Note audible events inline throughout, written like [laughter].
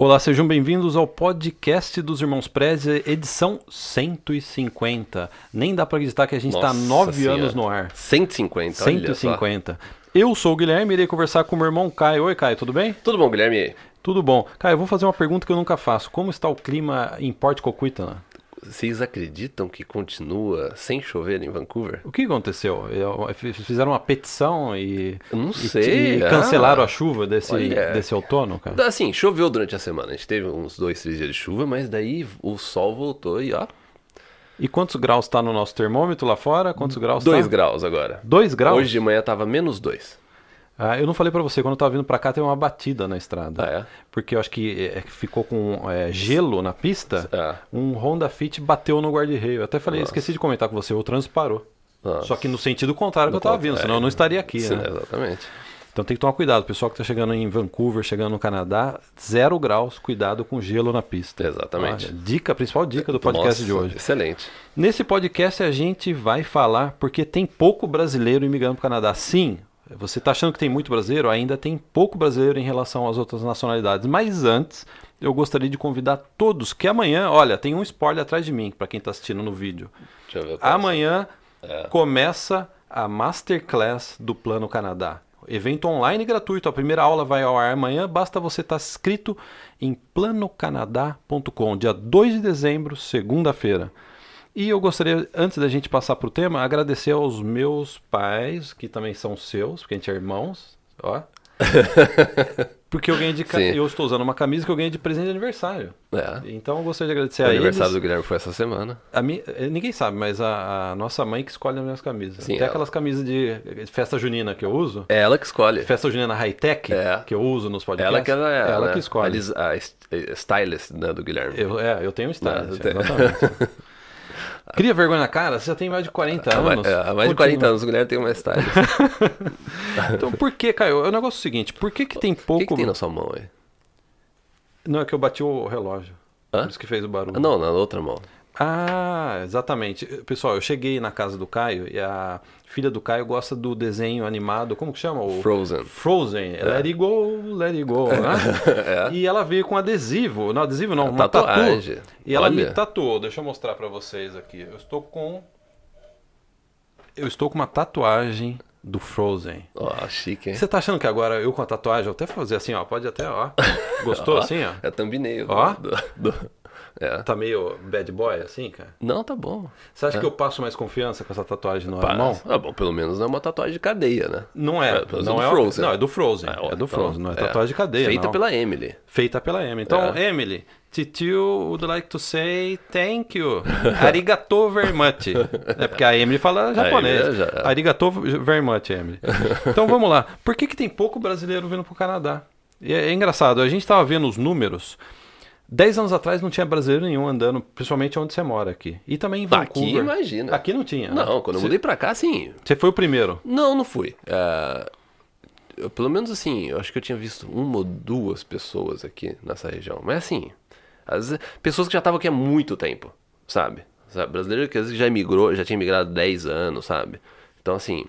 Olá, sejam bem-vindos ao podcast dos Irmãos Prezi, edição 150. Nem dá pra acreditar que a gente está nove Senhora. anos no ar. 150, olha só. 150. Eu sou o Guilherme e irei conversar com o meu irmão Caio. Oi, Caio, tudo bem? Tudo bom, Guilherme? Tudo bom. Caio, eu vou fazer uma pergunta que eu nunca faço. Como está o clima em Port Coquitlam? Vocês acreditam que continua sem chover em Vancouver? O que aconteceu? Eu- Fizeram uma petição e, Eu não e- sei. e ah. cancelaram a chuva desse, Olha. desse outono, cara? Assim, choveu durante a semana. A gente teve uns dois, três dias de chuva, mas daí o sol voltou e ó, E quantos graus está no nosso termômetro lá fora? Quantos graus dois tá? graus agora. Dois graus? Hoje de manhã tava menos dois. Ah, eu não falei pra você, quando eu tava vindo pra cá teve uma batida na estrada. Ah, é? Porque eu acho que é, ficou com é, gelo na pista, Ah. um Honda Fit bateu no guarda-reio. Eu até falei, Nossa. esqueci de comentar com você, o trânsito parou. Nossa. Só que no sentido contrário que eu No tava vindo, senão é. eu não estaria aqui, Sim, né? Exatamente. Então tem que tomar cuidado. O pessoal que tá chegando em Vancouver, chegando no Canadá, zero graus, cuidado com gelo na pista. Exatamente. Olha, dica, principal dica do podcast Nossa, de hoje. Excelente. Nesse podcast a gente vai falar porque tem pouco brasileiro imigrando para o Canadá. Sim, você está achando que tem muito brasileiro? Ainda tem pouco brasileiro em relação às outras nacionalidades. Mas antes, eu gostaria de convidar todos que amanhã, olha, tem um spoiler atrás de mim para quem está assistindo no vídeo. Amanhã É. começa a Masterclass do Plano Canadá. Evento online gratuito. A primeira aula vai ao ar amanhã. Basta você estar inscrito em planocanadá.com, dia 2 de dezembro, segunda-feira. E eu gostaria, antes da gente passar para o tema, agradecer aos meus pais, que também são seus, porque a gente é irmãos. Ó. [laughs] Porque eu ganhei de ca- eu estou usando uma camisa que eu ganhei de presente de aniversário. É. Então eu gostaria de agradecer O a aniversário eles. do Guilherme foi essa semana. A mi- eh, ninguém sabe, mas a, a nossa mãe que escolhe as minhas camisas. Sim, Tem ela. aquelas camisas de festa junina que eu uso. É ela que escolhe. Festa junina high-tech É. que eu uso nos podcasts. Ela que ela é. Ela né? que escolhe. A, a stylist né, do Guilherme. Eu, é, eu tenho um tem- exatamente. [laughs] Cria vergonha na cara? Você já tem mais de 40 Há mais, anos. é, há mais de Continua. 40 anos o Guilherme tem uma stylist. [laughs] Então por que, Caio? É o negócio seguinte, por que que tem O pouco... que, que tem na sua mão aí? Não, é que eu bati o relógio. Hã? Por isso que fez o barulho. Ah, não, na outra mão. Ah, exatamente. Pessoal, eu cheguei na casa do Caio e a filha do Caio gosta do desenho animado, como que chama? O... Frozen. Frozen, let it go, let it go, né? [laughs] É. E ela veio com adesivo, não adesivo não, É uma tatuagem. tatu. E ela me Olha. tatuou, deixa eu mostrar pra vocês aqui. Eu estou com eu estou com uma tatuagem do Frozen. Ó, chique, hein? Você tá achando que agora eu com a tatuagem, eu até fazer assim, ó, pode até, ó. [laughs] Gostou assim, ó? É thumbnail. Ó. do- do- é. Tá meio bad boy assim, cara? Não, tá bom. Você acha que eu passo mais confiança com essa tatuagem na mão? Pá, Ah, bom, pelo menos não é uma tatuagem de cadeia, né? Não é, É, não é do Frozen. Não, é do Frozen. ó, é do então, Frozen, não é tatuagem de cadeia, Feita não. pela Emily. Feita pela Emily. Então, É. Emily, Titio would like to say thank you. Arigato very much. É porque a Emily fala [laughs] japonês. Emily já- Arigato very much, Emily. Então vamos lá. Por que, que tem pouco brasileiro vindo pro Canadá? É, é engraçado, a gente tava vendo os números. Dez anos atrás não tinha brasileiro nenhum andando, principalmente onde você mora aqui. E também em Vancouver. Aqui, imagina. Aqui não tinha. né? Não, quando eu mudei pra cá, sim. Você foi o primeiro. Não, não fui. É, eu, pelo menos assim, eu acho que eu tinha visto uma ou duas pessoas aqui nessa região. Mas assim, as pessoas que já estavam aqui há muito tempo, sabe? sabe? Brasileiro que às vezes já emigrou, já tinha migrado 10 anos, sabe? Então assim,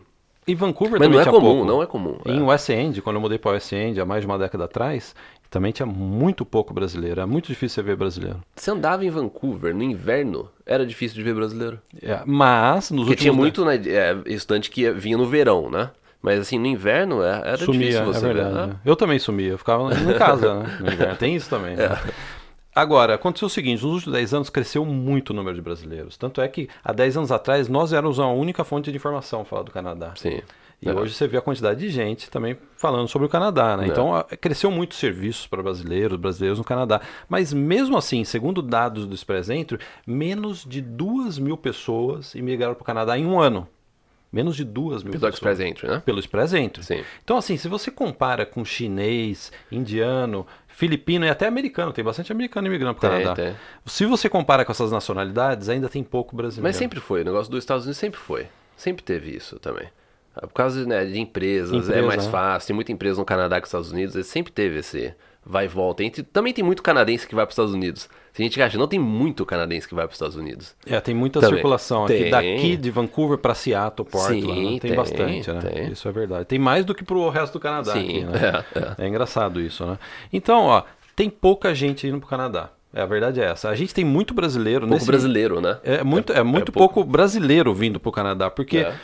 E Vancouver mas também não é comum, pouco. não é comum. Em é. West End, quando eu mudei para West End há mais de uma década atrás, também tinha muito pouco brasileiro. É muito difícil você ver brasileiro. Você andava em Vancouver no inverno, era difícil de ver brasileiro. É, mas nos Porque últimos tinha muito né, é, estudante que vinha no verão, né? Mas assim, no inverno é- era sumia, difícil é você verdade. ver. né? né? Eu também sumia, eu ficava em casa, né? Tem isso também. [laughs] né? É. Agora, aconteceu o seguinte, nos últimos 10 anos cresceu muito o número de brasileiros. Tanto é que há 10 anos atrás nós éramos a única fonte de informação falar do Canadá. Sim. E É. hoje você vê a quantidade de gente também falando sobre o Canadá, né? Então a- cresceu muito serviços para brasileiros, brasileiros no Canadá. Mas mesmo assim, segundo dados do Express Entry, menos de duas mil pessoas imigraram para o Canadá em um ano. Menos de duas mil Pelo pessoas. Express Entry, né? Pelo Express Entry. Sim. Então assim, se você compara com chinês, indiano, filipino e até americano, tem bastante americano imigrando para o Canadá. tem. Se você compara com essas nacionalidades, ainda tem pouco brasileiro. Mas sempre foi, o negócio dos Estados Unidos sempre foi. Sempre teve isso também. Por causa né, de empresas, é Empresa, mais né? fácil. Tem muita empresa no Canadá que nos Estados Unidos, sempre teve esse vai e volta. Entre- também tem muito canadense que vai para os Estados Unidos. Tem gente que acha, não tem muito canadense que vai para os Estados Unidos. É, tem muita Também. circulação aqui, Tem. daqui de Vancouver para Seattle, Portland, Sim, né? tem, tem, bastante, né? tem. Isso é verdade. Tem mais do que pro resto do Canadá Sim, aqui, né? é, é. É engraçado isso, né? Então, ó, tem pouca gente indo para o Canadá. É, a verdade é essa. A gente tem muito brasileiro Pouco nesse brasileiro, né? É muito, é muito pouco. pouco brasileiro vindo para o Canadá, porque É.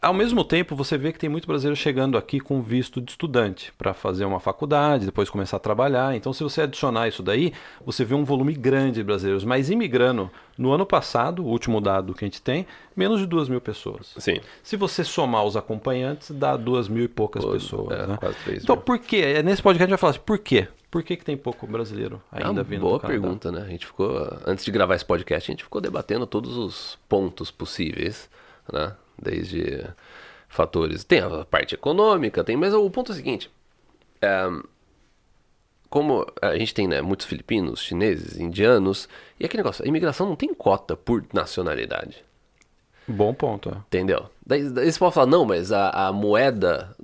ao mesmo tempo você vê que tem muito brasileiro chegando aqui com visto de estudante para fazer uma faculdade, depois começar a trabalhar. Então, se você adicionar isso daí, você vê um volume grande de brasileiros. Mas imigrando, no ano passado, o último dado que a gente tem, menos de duas mil pessoas. Sim. Se você somar os acompanhantes, dá duas mil e poucas Pô, pessoas. é, né? quase três Então, mil. por quê? É, Nesse podcast a gente vai falar assim, por quê? Por que, que tem pouco brasileiro É ainda uma vindo boa pergunta, né? A gente ficou, antes de gravar esse podcast, a gente ficou debatendo todos os pontos possíveis, né? Desde fatores. Tem a parte econômica, tem, mas o ponto é o seguinte: é, como a gente tem né, muitos filipinos, chineses, indianos, e aquele negócio, a imigração não tem cota por nacionalidade. Bom ponto, é. Entendeu? Daí, daí você pode falar, não, mas a, a moeda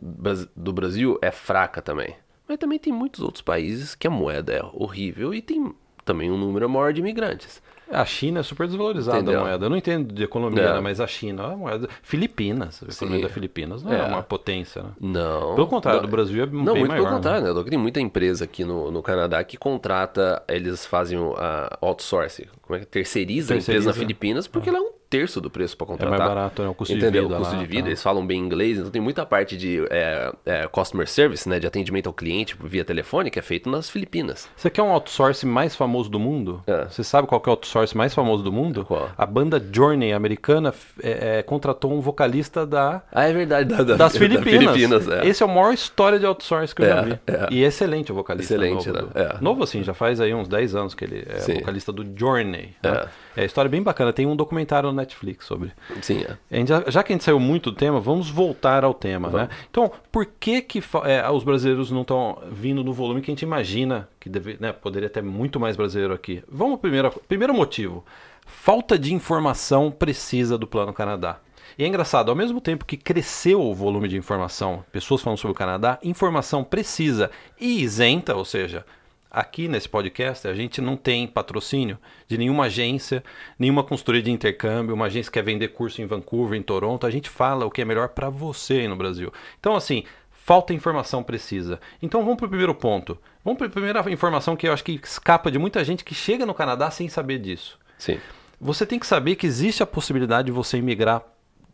do Brasil é fraca também. Mas também tem muitos outros países que a moeda é horrível e tem também um número maior de imigrantes. A China é super desvalorizada Entendeu? a moeda. Eu não entendo de economia, É. né? mas a China é a moeda. Filipinas, a economia Sim. da Filipinas não é, É. uma potência, né? Não. Pelo contrário, Não, do Brasil é Não, bem muito maior. pelo contrário, né? né? Tem muita empresa aqui no, no Canadá que contrata, eles fazem o a outsource, como é que terceiriza, a empresa Terceiriza. na Filipinas porque ela é um terço do preço para É contratar. mais barato, né? O custo Entendeu? de vida o custo lá, de vida, tá. eles falam bem inglês, então tem muita parte de é, é, customer service, né, de atendimento ao cliente via telefone, que é feito nas Filipinas. Você quer um outsource mais famoso do mundo? É. Você sabe qual é o outsource mais famoso do mundo? Qual? A banda Journey americana é, é, contratou um vocalista da, Ah, é verdade, da, da- das [laughs] da Filipinas. Filipinas, é. Esse é a maior história de outsource que eu É, já vi. é. E excelente o vocalista. Excelente, novo, né? do- É. Novo assim, já faz aí uns 10 anos que ele é Sim. vocalista do Journey. né? É. a história bem bacana. Tem um documentário no Netflix sobre. Sim, é. Já, já que a gente saiu muito do tema, vamos voltar ao tema, né? Então, por que que é, os brasileiros não estão vindo no volume que a gente imagina que deve, né, poderia ter muito mais brasileiro aqui? Vamos primeiro, primeiro motivo, falta de informação precisa do Plano Canadá. E é engraçado, ao mesmo tempo que cresceu o volume de informação, pessoas falando sobre o Canadá, informação precisa e isenta, ou seja, aqui nesse podcast a gente não tem patrocínio de nenhuma agência, nenhuma consultoria de intercâmbio, uma agência que quer vender curso em Vancouver, em Toronto. A gente fala o que é melhor para você aí no Brasil. Então, assim, falta informação precisa. Então, vamos para o primeiro ponto. Vamos para a primeira informação que eu acho que escapa de muita gente que chega no Canadá sem saber disso. Sim. Você tem que saber que existe a possibilidade de você imigrar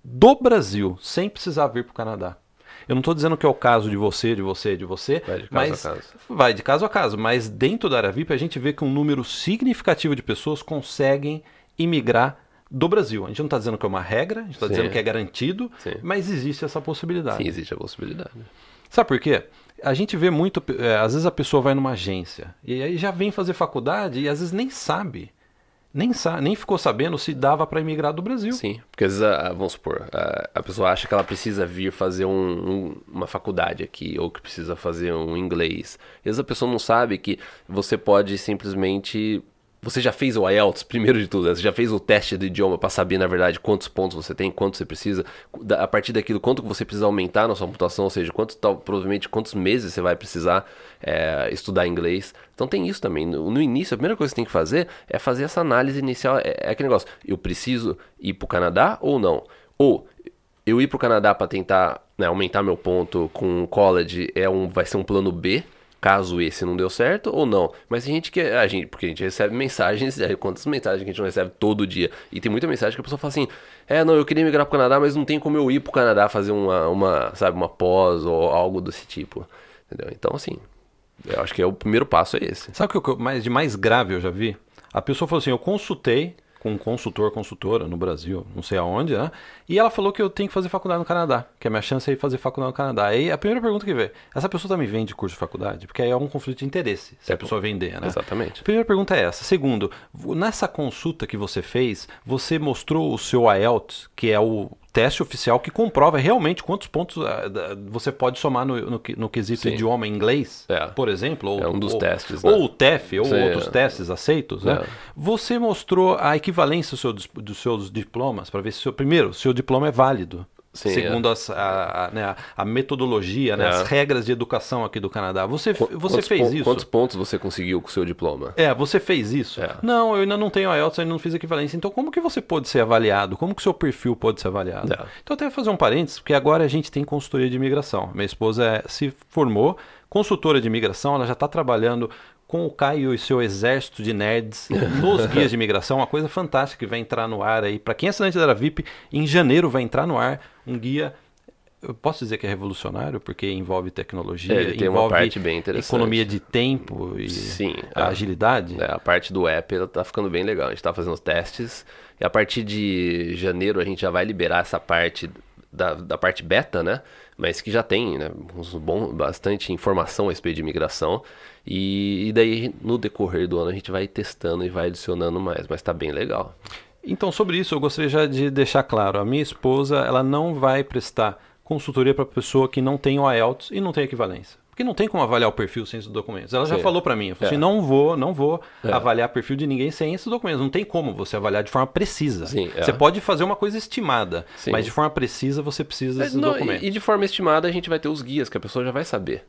do Brasil sem precisar vir para o Canadá. Eu não estou dizendo que é o caso de você, de você, de você, Vai de caso mas a caso. vai de caso a caso. Mas dentro da área VIP a gente vê que um número significativo de pessoas conseguem imigrar do Brasil. A gente não está dizendo que é uma regra, a gente está dizendo que é garantido, Sim. mas existe essa possibilidade. Sim, existe a possibilidade. Sabe por quê? A gente vê muito, é, às vezes a pessoa vai numa agência e aí já vem fazer faculdade e às vezes nem sabe, nem nem ficou sabendo se dava para imigrar do Brasil. Sim, porque às vezes, a- vamos supor, a, a pessoa acha que ela precisa vir fazer um- um- uma faculdade aqui, ou que precisa fazer um inglês. Às vezes a pessoa não sabe que você pode simplesmente. Você já fez o IELTS, primeiro de tudo, né? você já fez o teste do idioma para saber, na verdade, quantos pontos você tem, quanto você precisa, a partir daquilo, quanto você precisa aumentar na sua pontuação, ou seja, quanto, tal, provavelmente quantos meses você vai precisar é, estudar inglês. Então tem isso também. No, no início, a primeira coisa que você tem que fazer é fazer essa análise inicial. É, é aquele negócio, eu preciso ir para o Canadá ou não? Ou eu ir para o Canadá para tentar né, aumentar meu ponto com o college é um, vai ser um plano B, caso esse não deu certo ou não. Mas a gente que a gente, porque a gente recebe mensagens, [laughs] quantas mensagens que a gente não recebe todo dia. E tem muita mensagem que a pessoa fala assim: "É, não, eu queria migrar pro Canadá, mas não tem como eu ir pro Canadá fazer uma, uma sabe, uma pós ou algo desse tipo". Entendeu? Então assim, eu acho que é o primeiro passo é esse. Sabe o que eu- mais de mais grave eu já vi? A pessoa falou assim: eu consultei com um consultor, consultora no Brasil, não sei aonde, né? E ela falou que eu tenho que fazer faculdade no Canadá, que a minha chance é ir fazer faculdade no Canadá. Aí a primeira pergunta que vem: essa pessoa também vende curso de faculdade? Porque aí é um conflito de interesse se a pessoa vender, né? Exatamente. A primeira pergunta é essa. Segundo, nessa consulta que você fez, você mostrou o seu IELTS, que é o teste oficial que comprova realmente quantos pontos ah, você pode somar no, no, no quesito Sim. idioma inglês, É. por exemplo. Ou, É um dos ou- testes, né? Ou o TEF, ou Sim, outros é. testes aceitos, né? É. Você mostrou a equivalência do seu dos seus diplomas para ver se, o seu, primeiro, o seu diploma é válido. Sim, segundo as- a, a, né, a- metodologia, né, É. as regras de educação aqui do Canadá. Você, Qu- você fez isso? Quantos pontos você conseguiu com o seu diploma? É, você fez isso? É. Não, eu ainda não tenho IELTS, ainda não fiz equivalência. Então, como que você pode ser avaliado? Como que o seu perfil pode ser avaliado? É. Então, até fazer um parênteses, porque agora a gente tem consultoria de imigração. Minha esposa é- se formou, consultora de imigração, ela já está trabalhando com o Caio e seu exército de nerds nos guias de imigração, uma coisa fantástica que vai entrar no ar aí. Para quem é assinante da VIP, em janeiro vai entrar no ar um guia eu posso dizer que é revolucionário porque envolve tecnologia, É, ele tem uma envolve parte bem interessante. economia de tempo e Sim, a agilidade. É, a parte do app ela tá ficando bem legal. A gente tá fazendo os testes e a partir de janeiro a gente já vai liberar essa parte da, da parte beta, né? Mas que já tem, né? Uns bom, bastante informação a respeito de imigração. E, e daí no decorrer do ano a gente vai testando e vai adicionando mais. Mas tá bem legal. Então, sobre isso, eu gostaria já de deixar claro: a minha esposa ela não vai prestar consultoria para pessoa que não tem o IELTS e não tem equivalência. Porque não tem como avaliar o perfil sem esses documentos. Ela já Sim. falou para mim, eu falei É. assim, não vou, não vou É. avaliar perfil de ninguém sem esses documentos. Não tem como você avaliar de forma precisa. Sim, é. Você pode fazer uma coisa estimada, Sim. mas de forma precisa você precisa desses Não, documentos. e de forma estimada a gente vai ter os guias que a pessoa já vai saber.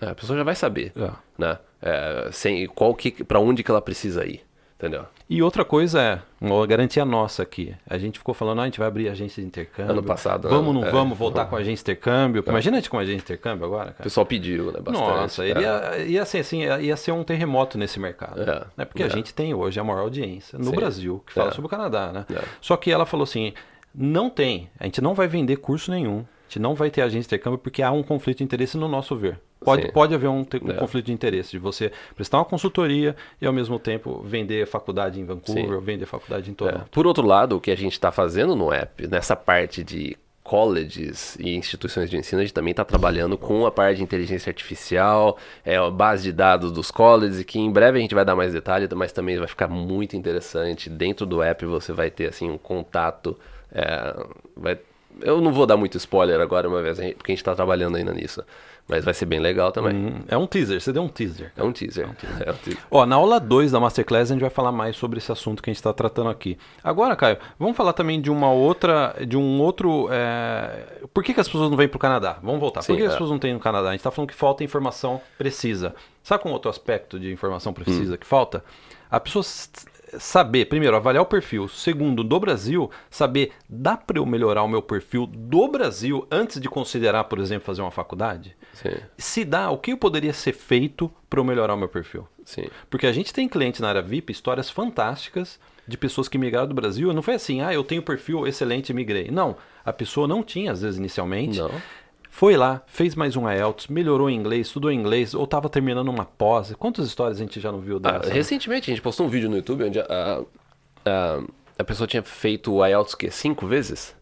É, a pessoa já vai saber, É. né? É, sem, qual que, para onde que ela precisa ir, entendeu? E outra coisa é, uma garantia nossa aqui. A gente ficou falando, ah, a gente vai abrir agência de intercâmbio. Ano passado, né? Vamos, não É. vamos voltar com a agência de intercâmbio. Imagina a gente com a agência de intercâmbio agora, O cara. pessoal pediu, né? Bastante. Nossa, é. ia, ia, ser, assim, ia ia ser um terremoto nesse mercado. É, né? Porque a é. gente tem hoje a maior audiência no Sim. Brasil que fala É. sobre o Canadá, né? É. Só que ela falou assim, não tem, a gente não vai vender curso nenhum, a gente não vai ter agência de intercâmbio porque há um conflito de interesse no nosso ver. Pode, Sim. pode haver um, um É. conflito de interesse de você prestar uma consultoria e ao mesmo tempo vender faculdade em Vancouver Sim. ou vender faculdade em É. Toronto. Por outro lado, o que a gente está fazendo no app, nessa parte de colleges e instituições de ensino, a gente também está trabalhando com a parte de inteligência artificial, é, a base de dados dos colleges, que em breve a gente vai dar mais detalhes, mas também vai ficar muito interessante. Dentro do app você vai ter assim um contato. é, vai- eu não vou dar muito spoiler agora, uma vez, porque a gente está trabalhando ainda nisso. Mas vai ser bem legal também. Hum, É um teaser, você deu um teaser. É um teaser. É um teaser. [laughs] Ó, na aula 2 da Masterclass a gente vai falar mais sobre esse assunto que a gente está tratando aqui. Agora, Caio, vamos falar também de uma outra, de um outro. é, Por que, que as pessoas não vêm para o Canadá? Vamos voltar. Sim, Por que as é. pessoas não têm no Canadá? A gente está falando que falta informação precisa. Sabe qual outro aspecto de informação precisa que falta? A pessoa saber, primeiro, avaliar o perfil. Segundo, do Brasil, saber, dá para eu melhorar o meu perfil do Brasil antes de considerar, por exemplo, fazer uma faculdade? Sim, Se dá, o que poderia ser feito para eu melhorar o meu perfil? sim. Porque a gente tem cliente na área VIP, histórias fantásticas de pessoas que migraram do Brasil. Não foi assim, ah, eu tenho perfil excelente e migrei. Não, a pessoa não tinha, às vezes, inicialmente. Não. Foi lá, fez mais um IELTS, melhorou em inglês, estudou inglês, ou estava terminando uma pós. Quantas histórias a gente já não viu Ah, dessa? recentemente a gente postou um vídeo no YouTube onde a, a, a pessoa tinha feito o IELTS que cinco vezes.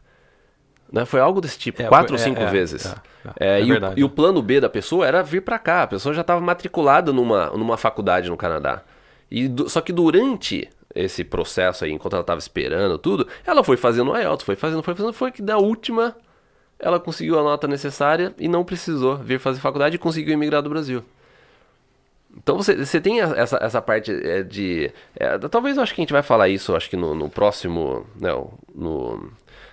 Né? Foi algo desse tipo, É, quatro ou é, cinco é, vezes. é, é. É, e, o, e o plano B da pessoa era vir pra cá. A pessoa já estava matriculada numa, numa faculdade no Canadá. E du- só que durante esse processo aí, enquanto ela estava esperando tudo, ela foi fazendo o IELTS, foi fazendo, foi fazendo, foi que da última ela conseguiu a nota necessária e não precisou vir fazer faculdade e conseguiu emigrar do Brasil. Então você, você tem essa, essa parte é, de. é, talvez eu acho que a gente vai falar isso, acho que no, no próximo. Não, no,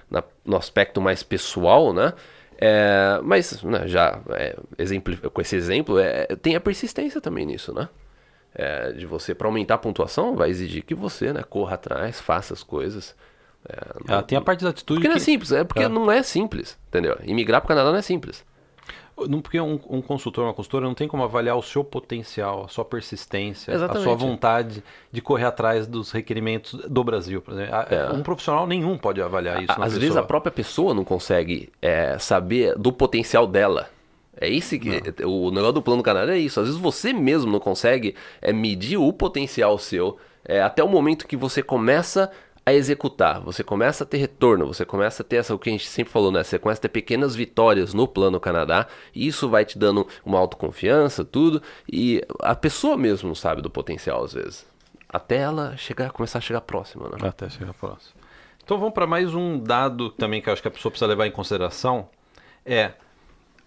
na- no aspecto mais pessoal, né? É, mas né, já é, exempli- com esse exemplo, é, tem a persistência também nisso, né? É, de você, para aumentar a pontuação, vai exigir que você né, corra atrás, faça as coisas. É, Ah, tem a parte da atitude porque não é que... simples, é porque É. não é simples, entendeu? Imigrar para o Canadá não é simples. Não, porque um, um consultor, uma consultora não tem como avaliar o seu potencial, a sua persistência, a Exatamente. sua vontade de correr atrás dos requerimentos do Brasil. Por exemplo. A- É. Um profissional nenhum pode avaliar isso. A- Às vezes a própria pessoa não consegue é, saber do potencial dela. É isso que. O negócio do plano Canadá é isso. Às vezes você mesmo não consegue é, medir o potencial seu é, até o momento que você começa a executar, você começa a ter retorno, você começa a ter essa, o que a gente sempre falou, né? Você começa a ter pequenas vitórias no plano Canadá, e isso vai te dando uma autoconfiança, tudo, e a pessoa mesmo não sabe do potencial às vezes. Até ela chegar, começar a chegar próxima, né? Até chegar próximo. Então vamos para mais um dado também que eu acho que a pessoa precisa levar em consideração. É,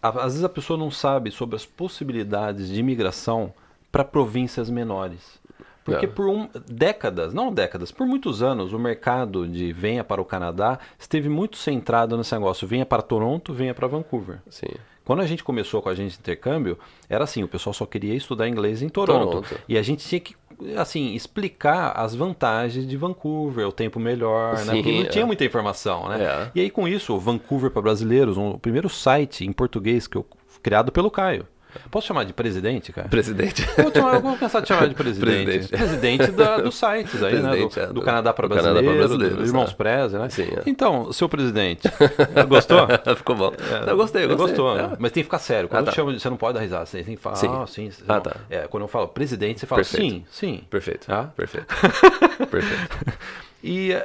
a- às vezes a pessoa não sabe sobre as possibilidades de imigração para províncias menores. Porque É. por um- décadas, não décadas, por muitos anos, o mercado de venha para o Canadá esteve muito centrado nesse negócio. Venha para Toronto, venha para Vancouver. Sim. Quando a gente começou com a gente de intercâmbio, era assim, o pessoal só queria estudar inglês em Toronto. Toronto. E a gente tinha que, assim, explicar as vantagens de Vancouver, o tempo melhor, né? Sim, Porque não é. tinha muita informação, né? É. E aí com isso, o Vancouver para brasileiros, um- o primeiro site em português que eu criado pelo Caio. Posso chamar de presidente, cara? Presidente. Eu vou, eu vou pensar de chamar de [laughs] presidente. Presidente. Presidente da, dos [laughs] sites aí, né? Presidente, Do, é, do do- Canadá para do Canadá pra brasileiro, brasileiros, do Irmãos é. Preza, né? Sim, é. Então, seu presidente, [laughs] gostou? Ficou bom. eu gostei, eu gostei. Gostou, É. né? Mas tem que ficar sério. Quando Ah, eu tá. chamo, de- você não pode dar risada. Você tem que falar, Sim. ah, sim. Ah, não. tá. É, quando eu falo presidente, você fala Perfeito. sim, sim. Perfeito. Ah? Perfeito. Perfeito. E,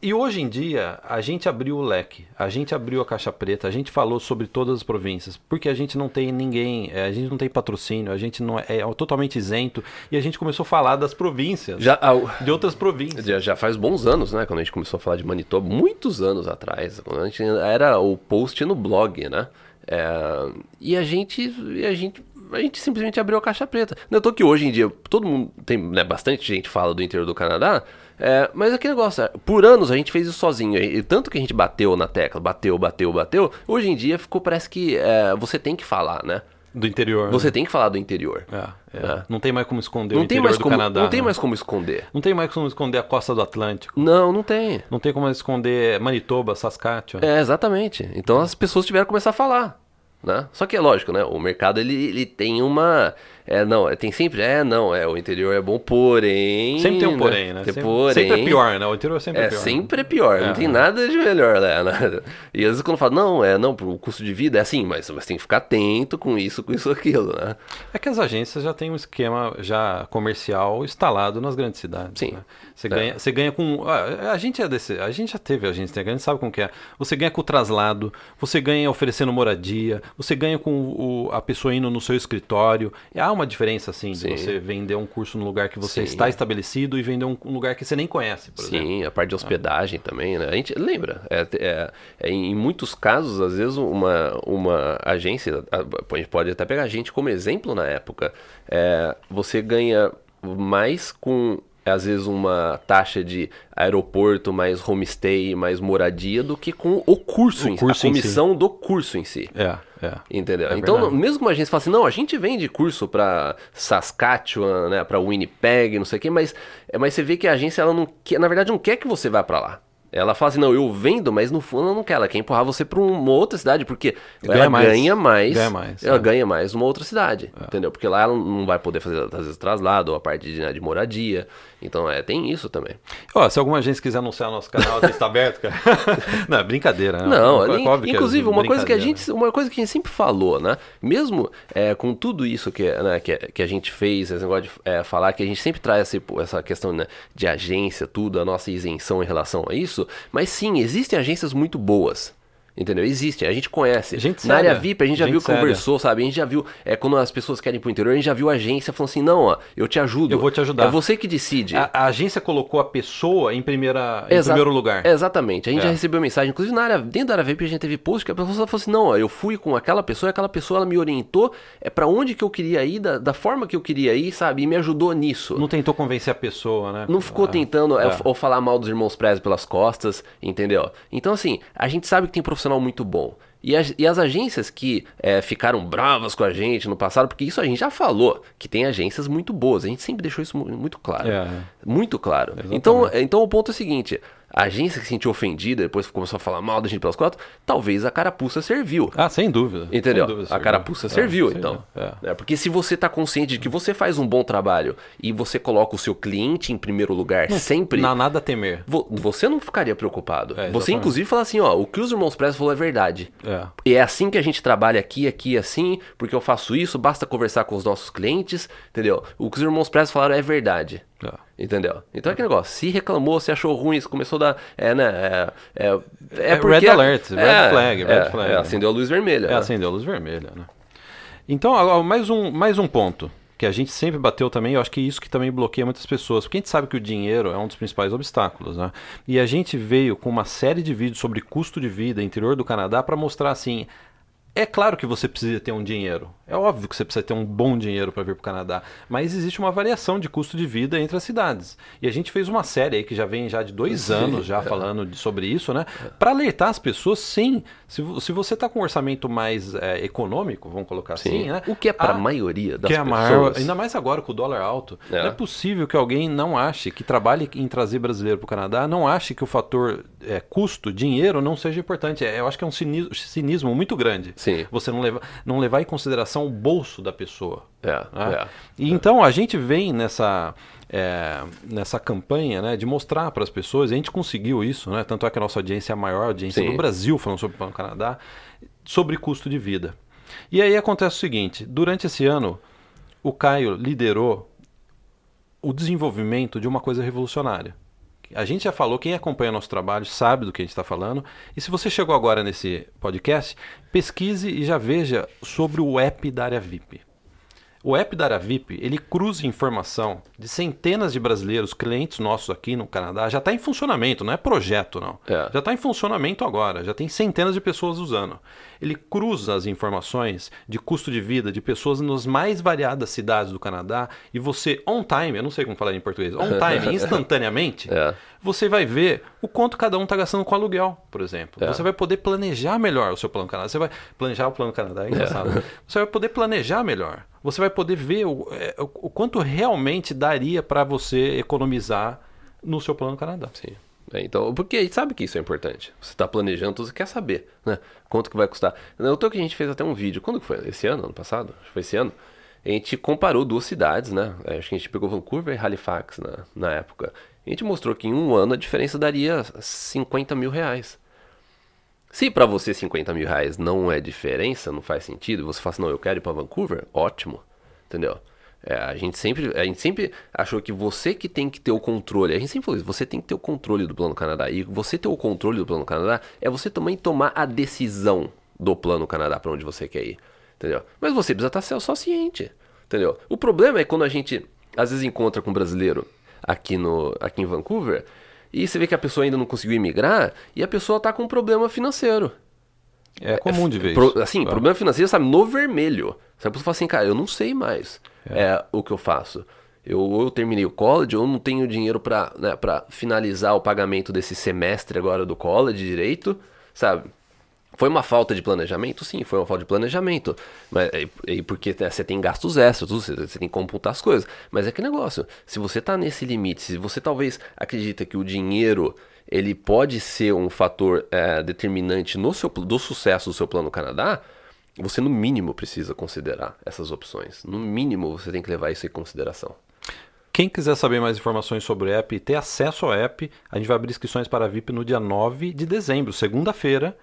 e hoje em dia, a gente abriu o leque, a gente abriu a caixa preta, a gente falou sobre todas as províncias, porque a gente não tem ninguém, é, a gente não tem patrocínio, a gente não é, é totalmente isento, e a gente começou a falar das províncias, Já, ah, de outras províncias. já, já faz bons anos, né? Quando a gente começou a falar de Manitoba, muitos anos atrás. Quando a gente era o post no blog, né? É, e a gente. E a gente. A gente simplesmente abriu a caixa preta. Não tô que hoje em dia todo mundo tem, né, bastante gente fala do interior do Canadá, é, mas aquele negócio, é, por anos a gente fez isso sozinho. E, tanto que a gente bateu na tecla, bateu, bateu, bateu. Hoje em dia ficou, parece que é, você tem que falar, né? Do interior. Você tem que falar do interior. né? É, é. É. Não tem mais como esconder o Não tem, interior mais do como, Canadá. não tem né? mais como esconder. Não tem mais como esconder a costa do Atlântico. Não, não tem. Não tem como esconder Manitoba, Saskatchewan. É, exatamente. Então as pessoas tiveram que começar a falar. Né? Só que é lógico, né? O mercado ele, ele tem uma. É, não, tem sempre. É, não, é, o interior é bom, porém. Sempre tem um porém, né? Sempre, porém. sempre é pior, né? O interior sempre é, É, pior. sempre é pior, É. não tem nada de melhor né? E às vezes quando fala, não, é, não, pro custo de vida é assim, mas você tem que ficar atento com isso, com isso, aquilo, né? É que as agências já têm um esquema já comercial instalado nas grandes cidades. Sim. né? Você, É. ganha, você ganha com. ah, A gente é desse. A gente já teve agência, né? a gente sabe como que é. Você ganha com o traslado, você ganha oferecendo moradia, você ganha com o- a pessoa indo no seu escritório. E há uma diferença, assim, de Sim. você vender um curso no lugar que você Sim. está estabelecido e vender um, um lugar que você nem conhece, por exemplo. Sim, a parte de hospedagem também, né? A gente lembra, é, é- é, em muitos casos, às vezes, uma, uma agência, a gente pode até pegar a gente como exemplo na época, é, você ganha mais com, às vezes, uma taxa de aeroporto, mais homestay, mais moradia, do que com o curso O em si, curso a em si. comissão do curso em si. É, é. Entendeu? É então, verdade. mesmo que uma agência fala assim, não, a gente vende curso pra Saskatchewan, né, pra Winnipeg, não sei o quê, mas, é, mas você vê que a agência, ela não quer, na verdade, não quer que você vá pra lá. Ela fala assim, não, eu vendo, mas no fundo ela não quer, ela quer empurrar você pra uma outra cidade, porque Ganha ela mais. ganha mais, Ganha mais, ela é. ganha mais numa outra cidade, entendeu? Porque lá ela não vai poder fazer, às vezes, traslado, ou a parte de, né, de moradia, então é, tem isso também. Ó, se alguma agência quiser anunciar nosso canal, está aberto, cara. [laughs] não, é brincadeira. né? Não, É ali- óbvio que é inclusive uma coisa que a gente, uma coisa que a gente sempre falou, né? Mesmo é, com tudo isso que, né, que, que a gente fez, esse negócio de é, falar que a gente sempre traz esse- essa questão né, de agência, tudo, a nossa isenção em relação a isso, mas sim, existem agências muito boas. Entendeu? Existem, a gente conhece. Gente Na área séria. VIP, a gente já Gente viu, conversou, sabe? A gente já viu, é, quando as pessoas querem ir pro interior, a gente já viu a agência falando assim: não, ó, eu te ajudo. Eu vou te ajudar. É você que decide. A, a agência colocou a pessoa em, primeira, em Exa- primeiro lugar. Exatamente. A gente É. já recebeu mensagem, inclusive na área, dentro da área VIP a gente teve post que a pessoa falou assim: não, ó, eu fui com aquela pessoa e aquela pessoa ela me orientou é para onde que eu queria ir, da, da forma que eu queria ir, sabe? E me ajudou nisso. Não tentou convencer a pessoa, né? Não ficou Ah, tentando é, é. ou falar mal dos irmãos Prez pelas costas, entendeu? Então, assim, a gente sabe que tem profissional muito bom. E as, e as agências que é, ficaram bravas com a gente no passado, porque isso a gente já falou, que tem agências muito boas. A gente sempre deixou isso mu- muito claro. É. Muito claro. Exatamente. Então, então o ponto é o seguinte: a agência que se sentiu ofendida, depois começou a falar mal da gente pelas costas, talvez a carapuça serviu. Ah, sem dúvida. Entendeu? Sem dúvida, a carapuça É, serviu, então. É. É, porque se você tá consciente de que você faz um bom trabalho e você coloca o seu cliente em primeiro lugar sempre, Não há nada a temer. vo- você não ficaria preocupado. É, você, inclusive, fala assim: ó, o que os irmãos Press falou é verdade. É. E é assim que a gente trabalha aqui, aqui, assim, porque eu faço isso, basta conversar com os nossos clientes, entendeu? O que os irmãos Press falaram é verdade. É. Entendeu? Então é que negócio, se reclamou, se achou ruim, se começou a dar. É, né? É, é, é É porque. red alert, red é, flag, red flag. é, acendeu a luz vermelha. É, né? acendeu a luz vermelha, né? Então, mais um, mais um ponto que a gente sempre bateu também, eu acho que isso que também bloqueia muitas pessoas, porque a gente sabe que o dinheiro é um dos principais obstáculos, né? E a gente veio com uma série de vídeos sobre custo de vida interior do Canadá para mostrar assim, é claro que você precisa ter um dinheiro. É óbvio que você precisa ter um bom dinheiro para vir para o Canadá. Mas existe uma variação de custo de vida entre as cidades. E a gente fez uma série aí que já vem já de dois Sim, anos já é. falando de- sobre isso, né? Para alertar as pessoas, sim. Se, se você está com um orçamento mais é, econômico, vamos colocar assim, Sim. né? O que é para a maioria das que é pessoas. maior, ainda mais agora com o dólar alto. É. Não é possível que alguém não ache, que trabalhe em trazer brasileiro para o Canadá, não ache que o fator é, custo, dinheiro, não seja importante. É, eu acho que é um cinismo, cinismo muito grande. Sim. Sim. Você não levar, não levar em consideração o bolso da pessoa. É, né? é. E então a gente vem nessa, é, nessa campanha né, de mostrar para as pessoas, a gente conseguiu isso, né? tanto é que a nossa audiência é a maior audiência Sim. do Brasil falando sobre o Plano Canadá, sobre custo de vida. E aí acontece o seguinte: durante esse ano, o Caio liderou o desenvolvimento de uma coisa revolucionária. A gente já falou, quem acompanha nosso trabalho sabe do que a gente está falando. E se você chegou agora nesse podcast, pesquise e já veja sobre o app da área VIP. O app da área VIP, ele cruza informação de centenas de brasileiros, clientes nossos aqui no Canadá, já está em funcionamento, não é projeto não. É. Já está em funcionamento agora, já tem centenas de pessoas usando. Ele cruza as informações de custo de vida de pessoas nas mais variadas cidades do Canadá e você, on time, eu não sei como falar em português, on [laughs] time, instantaneamente, É. você vai ver o quanto cada um está gastando com aluguel, por exemplo. É. Você vai poder planejar melhor o seu plano Canadá. Você vai planejar o plano Canadá, é engraçado. Você vai poder planejar melhor. Você vai poder ver o, é, o- quanto realmente daria para você economizar no seu plano Canadá. Sim. É, então, porque a gente sabe que isso é importante. Você está planejando, você quer saber, né? Quanto que vai custar. Eu tô que a gente fez até um vídeo. Quando que foi? Esse ano? Ano passado? Acho que foi esse ano. A gente comparou duas cidades, né? Acho que a gente pegou Vancouver e Halifax na, na época. A gente mostrou que em um ano a diferença daria 50 mil reais. Se pra você 50 mil reais não é diferença, não faz sentido, você fala assim, não, eu quero ir pra Vancouver, ótimo, entendeu? É, a, gente sempre, a gente sempre achou que você que tem que ter o controle, a gente sempre falou isso, você tem que ter o controle do Plano Canadá, e você ter o controle do Plano Canadá é você também tomar a decisão do Plano Canadá pra onde você quer ir, entendeu? Mas você precisa estar só ciente, entendeu? O problema é quando a gente, às vezes, encontra com um brasileiro aqui, no, aqui em Vancouver, e você vê que a pessoa ainda não conseguiu imigrar, e a pessoa tá com um problema financeiro. É comum de ver Pro- isso. assim, problema financeiro, sabe, no vermelho. Sabe, a pessoa fala assim, cara, eu não sei mais é. o que eu faço. Eu, ou eu terminei o college, ou eu não tenho dinheiro pra, né, pra finalizar o pagamento desse semestre agora do college direito, sabe? Foi uma falta de planejamento? Sim, foi uma falta de planejamento. Mas, e, porque né, você tem gastos extras, você, tem que computar as coisas. Mas é que negócio, se você tá nesse limite, se você talvez acredita que o dinheiro ele pode ser um fator é, determinante no seu, do sucesso do seu plano Canadá, você no mínimo precisa considerar essas opções. No mínimo você tem que levar isso em consideração. Quem quiser saber mais informações sobre o app e ter acesso ao app, a gente vai abrir inscrições para a VIP no dia 9 de dezembro, segunda-feira.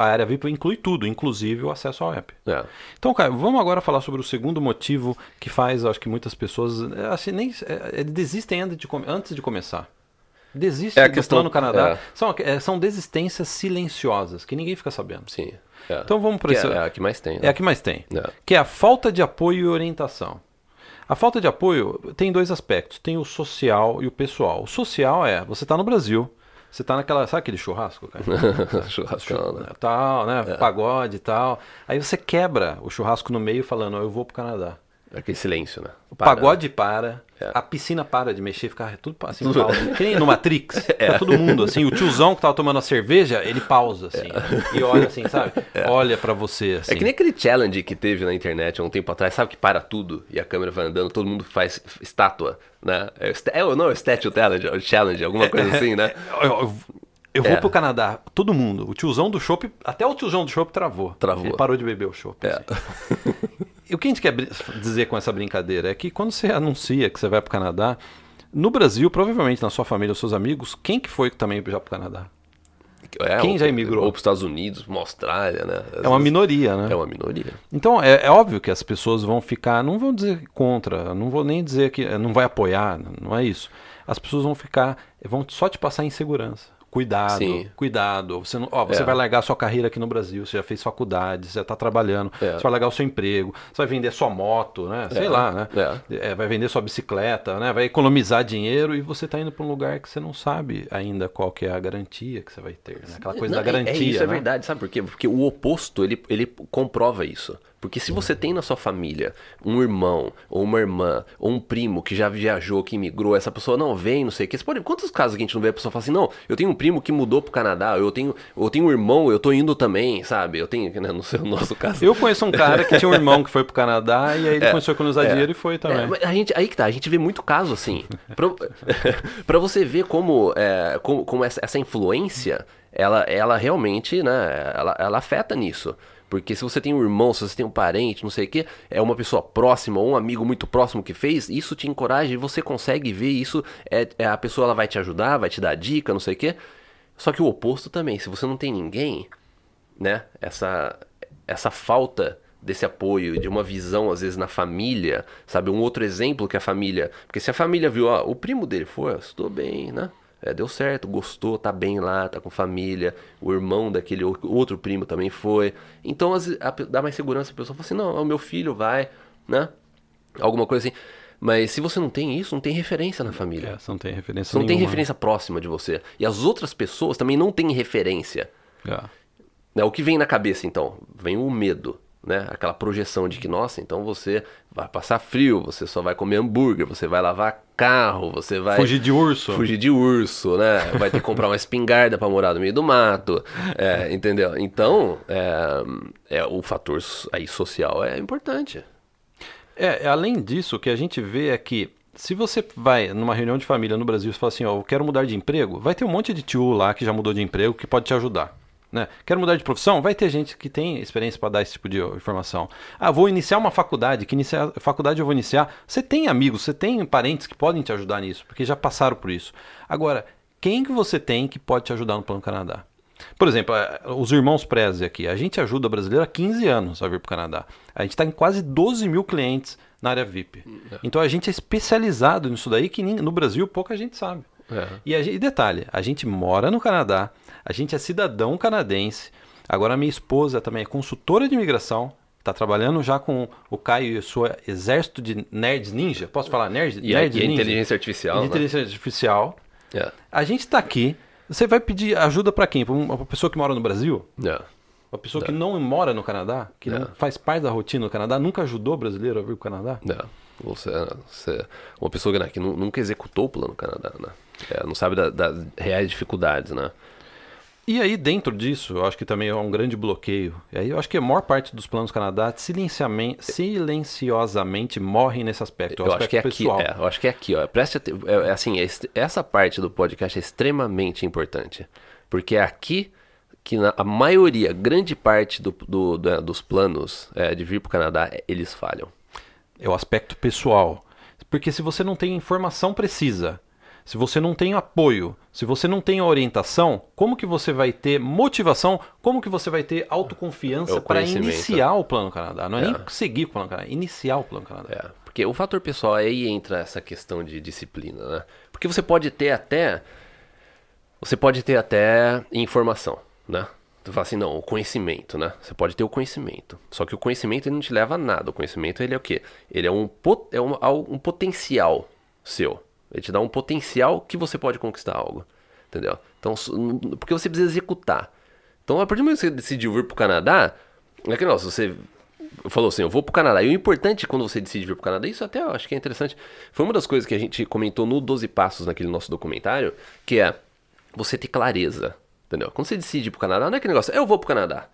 A área VIP inclui tudo, inclusive o acesso ao app. É. Então, cara, vamos agora falar sobre o segundo motivo que faz, acho que muitas pessoas é, assim, nem, é, é, desistem antes de, antes de começar. Desistem É do questão- plano Canadá. é. São, é, são desistências silenciosas, que ninguém fica sabendo. Sim. é. Então vamos para Que esse... é, a que mais tem. né? É a que mais tem. Que é a falta de apoio e orientação. A falta de apoio tem dois aspectos. Tem o social e o pessoal. O social é, você está no Brasil, você está naquela, sabe aquele churrasco, cara? [laughs] Churrascão, né? Tal, né? Pagode e tal. Aí você quebra o churrasco no meio falando, "Ó, eu vou pro Canadá. Aquele silêncio, né? O Para, pagode para, É. a piscina para de mexer, fica tudo assim, pausa. Que nem no Matrix, [laughs] fica todo mundo assim, o tiozão que tava tomando a cerveja, ele pausa assim, e olha assim, sabe? Olha pra você assim. É que nem aquele challenge que teve na internet há um tempo atrás, sabe que para tudo e a câmera vai andando, todo mundo faz estátua, né? É, é, não, é Statue Challenge, é o challenge, alguma coisa assim, né? Eu, eu- eu vou É. pro Canadá, todo mundo. O tiozão do chopp, até o tiozão do chopp travou. Travou. Ele parou de beber o chopp. É. assim. [laughs] E o que a gente quer dizer com essa brincadeira é que quando você anuncia que você vai pro Canadá, no Brasil, provavelmente na sua família, os seus amigos, quem que foi também já pro Canadá? É, Quem já imigrou? Ou para os Estados Unidos, uma Austrália, né? Às É uma vezes- minoria, né? É uma minoria. Então, é, é óbvio que as pessoas vão ficar, não vão dizer contra, não vou nem dizer que não vai apoiar, não é isso. As pessoas vão ficar, vão só te passar insegurança. Cuidado, Sim. cuidado. Você, não, ó, você É. vai largar a sua carreira aqui no Brasil, você já fez faculdade, você já está trabalhando, É. você vai largar o seu emprego, você vai vender sua moto, né? Sei É. lá, né? É. É, vai vender sua bicicleta, né? Vai economizar dinheiro e você está indo para um lugar que você não sabe ainda qual que é a garantia que você vai ter, né? Aquela coisa Não, da é- garantia, É, isso, é né? verdade, sabe por quê? Porque o oposto, ele, ele comprova isso. Porque se você tem na sua família um irmão, ou uma irmã, ou um primo que já viajou, que imigrou, essa pessoa não vem, não sei o que. Pode, quantos casos que a gente não vê a pessoa falar assim, não, eu tenho um primo que mudou pro Canadá, eu tenho, eu tenho um irmão, eu tô indo também, sabe? Eu tenho, né, no seu nosso caso. Eu conheço um cara que tinha um irmão que foi pro Canadá e aí ele [laughs] começou a economizar dinheiro e foi também. É, a gente, aí que tá, a gente vê muito caso assim. [laughs] pra, [laughs] pra você ver como, é, como, como essa, essa influência, ela, ela realmente, né, ela, ela afeta nisso. Porque se você tem um irmão, se você tem um parente, não sei o que, é uma pessoa próxima ou um amigo muito próximo que fez, isso te encoraja e você consegue ver isso. É, é a pessoa ela vai te ajudar, vai te dar dica, não sei o que. Só que o oposto também, se você não tem ninguém, né? Essa, essa falta desse apoio, de uma visão, às vezes, na família, sabe? Um outro exemplo que a família. Porque se a família viu, ó, o primo dele foi, estou bem, né? É, deu certo, gostou, tá bem lá, tá com família, o irmão daquele outro primo também foi. Então as, a, dá mais segurança, a pessoa fala assim, não, o meu filho vai, né? Alguma coisa assim. Mas se você não tem isso, não tem referência na família. É, não tem referência não tem nenhuma. referência próxima de você. E as outras pessoas também não têm referência. É. Né, O que vem na cabeça, então? Vem o medo, né? Aquela projeção de que, nossa, então você vai passar frio, você só vai comer hambúrguer, você vai lavar carro, você vai... Fugir de urso. Fugir de urso, né? Vai ter que comprar uma espingarda pra morar no meio do mato, é, entendeu? Então, é, é, o fator aí social é importante. É, além disso, o que a gente vê é que se você vai numa reunião de família no Brasil e fala assim, ó, eu quero mudar de emprego, vai ter um monte de tio lá que já mudou de emprego que pode te ajudar. Né? Quero mudar de profissão? Vai ter gente que tem experiência para dar esse tipo de informação. Ah, vou iniciar uma faculdade. Que iniciar, faculdade eu vou iniciar? Você tem amigos, você tem parentes que podem te ajudar nisso, porque já passaram por isso. Agora, quem que você tem que pode te ajudar no Plano Canadá? Por exemplo, eh, os irmãos Prezi aqui. A gente ajuda brasileiro há 15 anos a vir para o Canadá. A gente está em quase 12 mil clientes na área VIP. Então a gente é especializado nisso daí que no Brasil pouca gente sabe. É. E, gente- e detalhe, a gente mora no Canadá, a gente é cidadão canadense. Agora minha esposa também é consultora de imigração. Está trabalhando já com o Caio e o seu exército de nerds ninja. Posso falar nerds? E, nerds e ninja? inteligência artificial, E né? inteligência artificial. É, A gente está aqui. Você vai pedir ajuda para quem? Para uma pessoa que mora no Brasil? é. Uma pessoa que não mora no Canadá? Que não É. faz parte da rotina do Canadá? Nunca ajudou o brasileiro a vir para o Canadá? É, você, você, uma pessoa né, que nu- nunca executou o plano Canadá, né? É, não sabe da- das reais dificuldades, né? E aí, dentro disso, eu acho que também é um grande bloqueio. E aí eu acho que a maior parte dos planos Canadá silenciamen- silenciosamente morrem nesse aspecto. é Eu acho que é aqui, pessoal. é, eu acho que é aqui, ó. Preste é, é assim, é essa parte do podcast é extremamente importante, porque é aqui que na, a maioria, grande parte do, do- da- dos planos é, de vir para o Canadá, eles falham. É o aspecto pessoal. Porque se você não tem informação precisa, se você não tem apoio, se você não tem orientação, como que você vai ter motivação? Como que você vai ter É autoconfiança o para iniciar o Plano Canadá? Não é, É. nem seguir o Plano Canadá, é iniciar o Plano Canadá. É, porque o fator pessoal aí entra essa questão de disciplina, né? Porque você pode ter até você pode ter até informação, né? Tu fala assim, não, o conhecimento, né? Você pode ter o conhecimento. Só que o conhecimento ele não te leva a nada. O conhecimento ele é o quê? Ele é um, pot- é um, al- um potencial seu. Ele te dá um potencial que você pode conquistar algo. Entendeu? Então, porque você precisa executar. Então, a partir do momento que você decidiu vir pro Canadá, é que, nossa, você falou assim, eu vou pro Canadá. E o importante quando você decide vir pro Canadá, isso até eu acho que é interessante. Foi uma das coisas que a gente comentou no 12 Passos, naquele nosso documentário, que é você ter clareza. Entendeu? Quando você decide ir pro Canadá, não é aquele negócio, eu vou pro Canadá.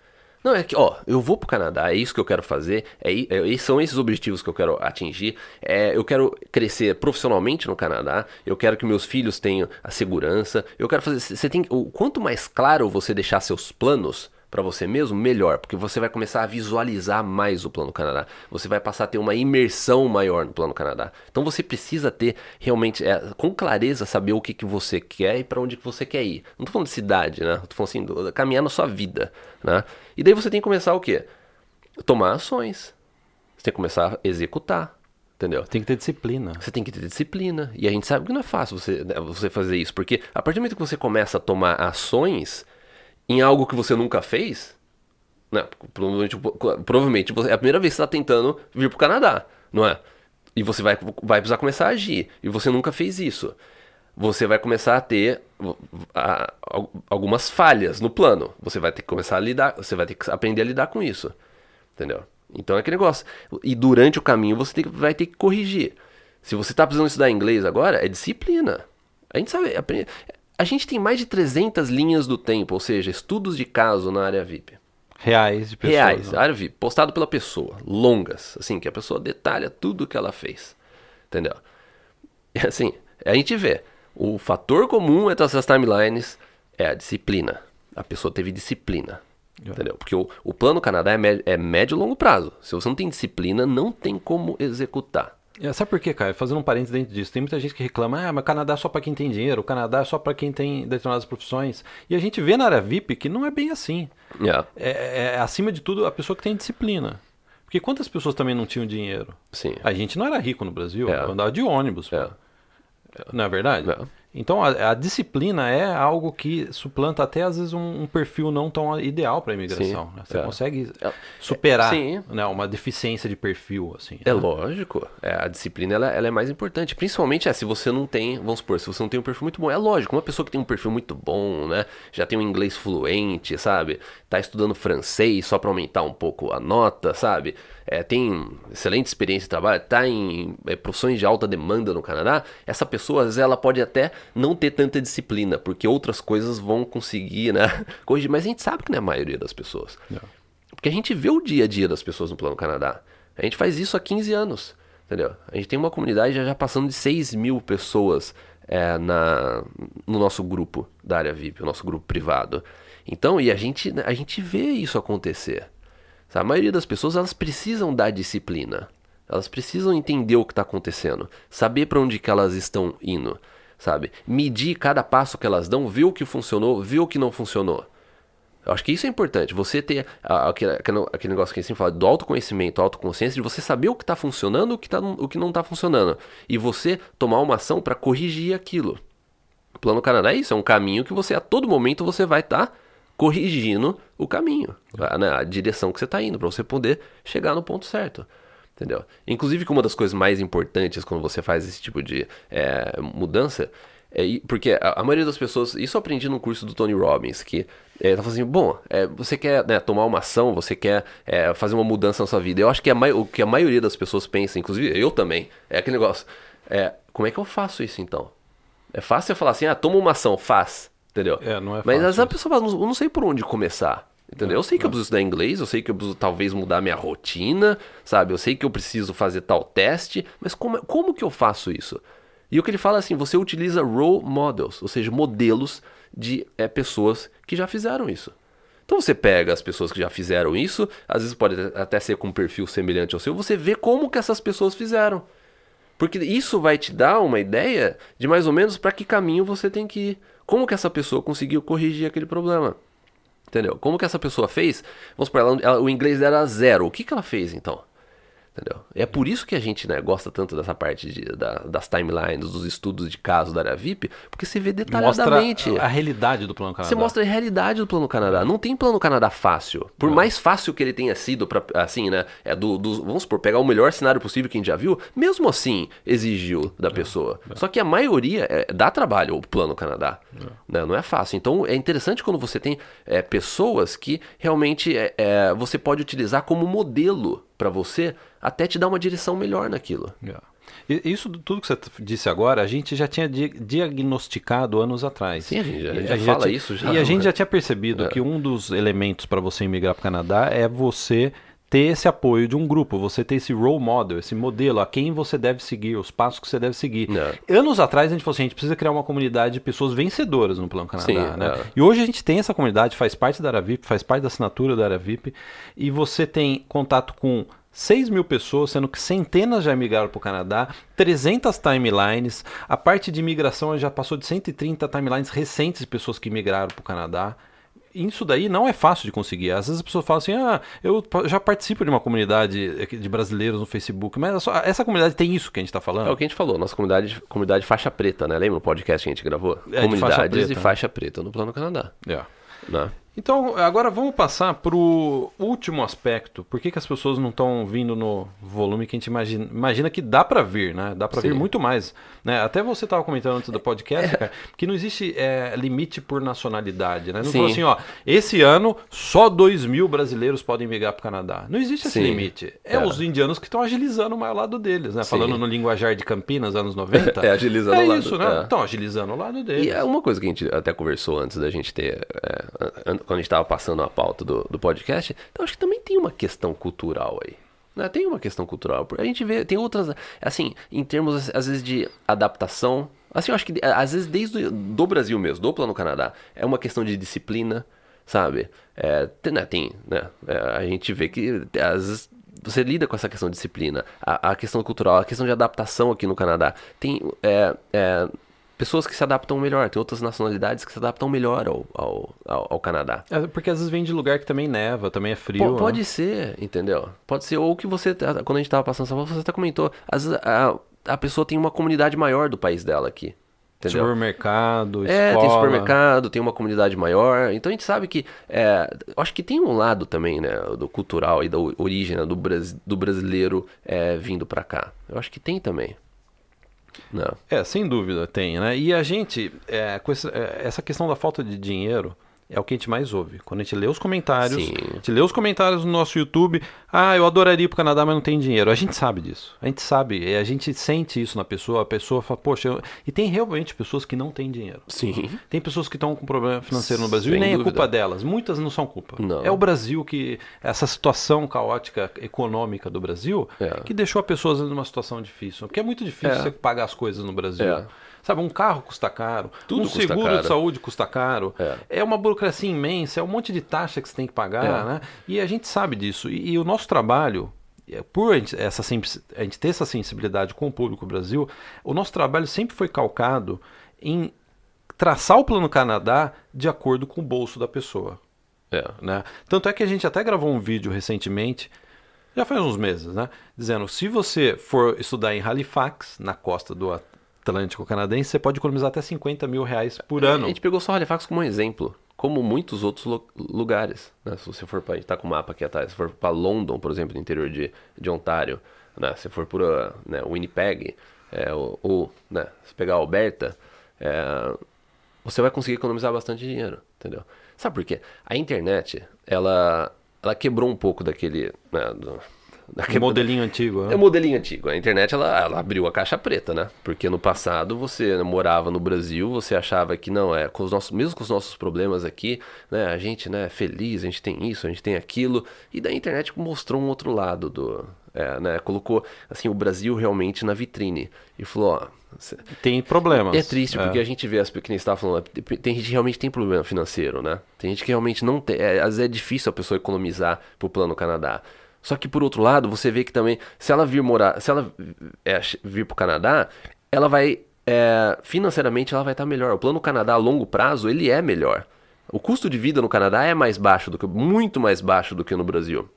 Não, é que, ó, eu vou pro Canadá, é isso que eu quero fazer, é, é- são esses objetivos que eu quero atingir, é, eu quero crescer profissionalmente no Canadá, eu quero que meus filhos tenham a segurança, eu quero fazer, você tem, quanto mais claro você deixar seus planos para você mesmo, melhor, porque você vai começar a visualizar mais o Plano Canadá, você vai passar a ter uma imersão maior no Plano Canadá. Então você precisa ter realmente, é, com clareza, saber o que, que você quer e para onde que você quer ir. Não tô falando de cidade, né? Tô falando assim, do- caminhar na sua vida, né? E daí você tem que começar o quê? Tomar ações. Você tem que começar a executar, entendeu? Tem que ter disciplina. Você tem que ter disciplina. E a gente sabe que não é fácil você, né, você fazer isso. Porque a partir do momento que você começa a tomar ações em algo que você nunca fez, né? Provavelmente, provavelmente você- é a primeira vez que você está tentando vir para o Canadá, não é? E você vai, vai precisar começar a agir. E você nunca fez isso. Você vai começar a ter a- a- algumas falhas no plano. Você vai ter que começar a lidar, você vai ter que aprender a lidar com isso. Entendeu? Então é aquele negócio. E durante o caminho você tem vai ter que corrigir. Se você está precisando estudar inglês agora, é disciplina. A gente sabe. aprende- A gente tem mais de 300 linhas do tempo, ou seja, estudos de caso na área VIP. Reais de pessoas. Reais, né? área VIP, postado pela pessoa, longas, assim, que a pessoa detalha tudo que ela fez. Entendeu? E assim, a gente vê, o fator comum entre essas timelines é a disciplina. A pessoa teve disciplina. Entendeu? Porque o, o plano Canadá é, mé- é médio e longo prazo. Se você não tem disciplina, não tem como executar. É, sabe por quê, cara? Fazendo um parênteses dentro disso, tem muita gente que reclama, ah, mas Canadá é só pra quem tem dinheiro, o Canadá é só pra quem tem determinadas profissões. E a gente vê na área VIP que não é bem assim. Yeah. É, é, acima de tudo, a pessoa que tem disciplina. Porque quantas pessoas também não tinham dinheiro? Sim. A gente não era rico no Brasil, É. eu andava de ônibus. É. Não é verdade? É. Então a, a disciplina é algo que suplanta até às vezes um, um perfil não tão ideal para imigração. Sim, né? Você é. consegue É. superar Sim. né, uma deficiência de perfil assim. É né? lógico. É, a disciplina ela, ela é mais importante. Principalmente é, se você não tem, vamos supor, se você não tem um perfil muito bom. É lógico, uma pessoa que tem um perfil muito bom, né? Já tem um inglês fluente, sabe? Tá estudando francês só para aumentar um pouco a nota, sabe? É, tem excelente experiência de trabalho, tá em é, profissões de alta demanda no Canadá. Essa pessoa, às vezes, ela pode até não ter tanta disciplina, porque outras coisas vão conseguir, né? [laughs] Corrigir. Mas a gente sabe que não é a maioria das pessoas. Porque a gente vê o dia a dia das pessoas no Plano Canadá. A gente faz isso há 15 anos, entendeu? A gente tem uma comunidade já, já passando de 6 mil pessoas é, na, no nosso grupo da área VIP, o nosso grupo privado. Então, e a gente, a gente vê isso acontecer. Sabe? A maioria das pessoas, elas precisam da disciplina. Elas precisam entender o que está acontecendo, saber para onde que elas estão indo, sabe? Medir cada passo que elas dão, ver o que funcionou, ver o que não funcionou. Eu acho que isso é importante. Você ter aquele, aquele- negócio que a gente fala do autoconhecimento, autoconsciência, de você saber o que está funcionando o que, tá, o que não está funcionando. E você tomar uma ação para corrigir aquilo. O Plano Canadá é isso, é um caminho que você, a todo momento, você vai estar corrigindo o caminho, a, né, a direção que você está indo, para você poder chegar no ponto certo. Entendeu? Inclusive que uma das coisas mais importantes quando você faz esse tipo de é, mudança é, porque a, a maioria das pessoas, isso eu aprendi no curso do Tony Robbins, que é, tá falando assim, bom, é, você quer né, tomar uma ação, você quer é, fazer uma mudança na sua vida. Eu acho que a, o que a maioria das pessoas pensa, inclusive eu também, é aquele negócio, é, como é que eu faço isso então? É fácil eu falar assim, ah, toma uma ação, faz, entendeu? É, não é Mas fácil a pessoa fala, eu não sei por onde começar. Entendeu? Eu sei que eu preciso estudar inglês, eu sei que eu preciso talvez mudar minha rotina, sabe? Eu sei que eu preciso fazer tal teste, mas como, como que eu faço isso? E o que ele fala é assim, você utiliza role models, ou seja, modelos de é, pessoas que já fizeram isso. Então você pega as pessoas que já fizeram isso, às vezes pode até ser com um perfil semelhante ao seu, você vê como que essas pessoas fizeram. Porque isso vai te dar uma ideia de mais ou menos para que caminho você tem que ir. Como que essa pessoa conseguiu corrigir aquele problema. Entendeu? Como que essa pessoa fez? Vamos supor, ela, ela- o inglês dela era zero. O que, que ela fez então? Entendeu? É por isso que a gente né, gosta tanto dessa parte de- da- das timelines, dos estudos de caso da área VIP, porque você vê Mostra detalhadamente. a realidade do plano Canadá. Você mostra a realidade do Plano Canadá. Não tem Plano Canadá fácil. Por mais fácil que ele tenha sido, pra, assim, né? É do, do- vamos supor, pegar o melhor cenário possível que a gente já viu, mesmo assim exigiu da pessoa. Só que a maioria é, dá trabalho o Plano Canadá. Né? Não é fácil. Então é interessante quando você tem é, pessoas que realmente é, é, você pode utilizar como modelo para você até te dar uma direção melhor naquilo. Yeah. E- Isso tudo que você disse agora, a gente já tinha di- diagnosticado anos atrás. Sim, a gente já- E já já fala tinha- isso já, E a gente já tinha percebido É. que um dos elementos para você emigrar para o Canadá é você ter esse apoio de um grupo, você ter esse role model, esse modelo, a quem você deve seguir, os passos que você deve seguir. É. Anos atrás a gente falou assim, a gente precisa criar uma comunidade de pessoas vencedoras no Plano Canadá, Sim, né? é. E hoje a gente tem essa comunidade, faz parte da área VIP, faz parte da assinatura da área VIP, e você tem contato com 6 mil pessoas, sendo que centenas já migraram para o Canadá, 300 timelines, a parte de imigração já passou de 130 timelines recentes de pessoas que migraram para o Canadá. Isso daí não é fácil de conseguir. Às vezes as pessoas falam assim: ah, eu já participo de uma comunidade de brasileiros no Facebook, mas é essa comunidade tem isso que a gente está falando. É o que a gente falou, nossa comunidade, comunidade faixa preta, né? Lembra o podcast que a gente gravou? É, de Comunidades faixa preta, de faixa preta no Plano Canadá. É. Né? Então, agora vamos passar para o último aspecto. Por que, que as pessoas não estão vindo no volume que a gente imagina, imagina que dá para vir, né? Dá para vir muito mais. Né? Até você estava comentando antes do podcast, cara, que não existe é, limite por nacionalidade, né? Não falou assim, ó, esse ano só 2 mil brasileiros podem migrar para o Canadá. Não existe esse Sim. limite. É, É. os indianos que estão agilizando mais o lado deles, né? Sim. Falando no linguajar de Campinas, anos 90. [laughs] É, agilizando É o lado, isso, né? é. Estão agilizando o lado deles. E é uma coisa que a gente até conversou antes da gente ter. An- quando a gente estava passando a pauta do, do podcast, então acho que também tem uma questão cultural aí. Né? Tem uma questão cultural. A gente vê, tem outras. Assim, em termos, às vezes, de adaptação. Assim, eu acho que às vezes desde do Brasil mesmo, do Plano Canadá, é uma questão de disciplina, sabe? É, tem, né, tem, né? É, a gente vê que às vezes você lida com essa questão de disciplina, a, a questão cultural, a questão de adaptação aqui no Canadá. Tem é, é, pessoas que se adaptam melhor, tem outras nacionalidades que se adaptam melhor ao, ao, ao, ao Canadá. É, porque às vezes vem de lugar que também neva, também é frio. Po- pode né? ser, entendeu? Pode ser, ou que você, quando a gente tava passando São Paulo, você até comentou, às vezes a, a pessoa tem uma comunidade maior do país dela aqui. Entendeu? Supermercado, É, escola. tem supermercado, tem uma comunidade maior. Então a gente sabe que. É, acho que tem um lado também, né? Do cultural e da origem né, do, do brasileiro é, vindo pra cá. Eu acho que tem também. Não. É, sem dúvida tem, né? E a gente, é, com essa, é, essa questão da falta de dinheiro é o que a gente mais ouve. Quando a gente lê os comentários, Sim. a gente lê os comentários no nosso YouTube, ah, eu adoraria ir pro Canadá, mas não tem dinheiro. A gente sabe disso. A gente sabe, a gente sente isso na pessoa, a pessoa fala, poxa, eu... e tem realmente pessoas que não têm dinheiro. Sim. Tem pessoas que estão com problema financeiro no Brasil Sem e nem dúvida. é culpa delas. Muitas não são culpa. Não. É o Brasil que. Essa situação caótica econômica do Brasil É. que deixou a pessoa às vezes, numa situação difícil. Porque é muito difícil É. você pagar as coisas no Brasil. É. Sabe, um carro custa caro, Tudo um seguro caro. de saúde custa caro. É. É. uma burocracia imensa, é um monte de taxa que você tem que pagar, É. né? E a gente sabe disso. E, e o nosso trabalho, é, por a gente, essa, a gente ter essa sensibilidade com o público Brasil, o nosso trabalho sempre foi calcado em traçar o plano Canadá de acordo com o bolso da pessoa. É. Né? Tanto é que a gente até gravou um vídeo recentemente, já faz uns meses, né? Dizendo, se você for estudar em Halifax, na costa do Atlântico Canadense, você pode economizar até 50 mil reais por ano. A gente pegou só Halifax como um exemplo, como muitos outros lu- lugares. Né? Se você for para, tá com o mapa aqui atrás, se for para London, por exemplo, no interior de, de Ontário, né? se for para né, Winnipeg, é, ou, ou, né, se pegar Alberta, é, você vai conseguir economizar bastante dinheiro, entendeu? Sabe por quê? A internet, ela, ela quebrou um pouco daquele, né, do, daquele modelinho antigo. né? é o modelinho antigo. A internet ela, ela abriu a caixa preta, né? Porque no passado você morava no Brasil, você achava que não é com os nossos, mesmo com os nossos problemas aqui, né? A gente, né, é feliz, a gente tem isso, a gente tem aquilo. E da internet mostrou um outro lado do, é, né? Colocou assim o Brasil realmente na vitrine e falou, ó, Tem problemas. é triste, porque a gente vê as você estava falando, tem gente que realmente tem problema financeiro, né? Tem gente que realmente não tem. é, às vezes é difícil a pessoa economizar pro plano Canadá. Só que por outro lado, você vê que também, se ela vir morar, se ela é, vir pro Canadá, ela vai. é, financeiramente ela vai estar melhor. O plano Canadá a longo prazo, ele é melhor. O custo de vida no Canadá é mais baixo do que. muito mais baixo do que no Brasil.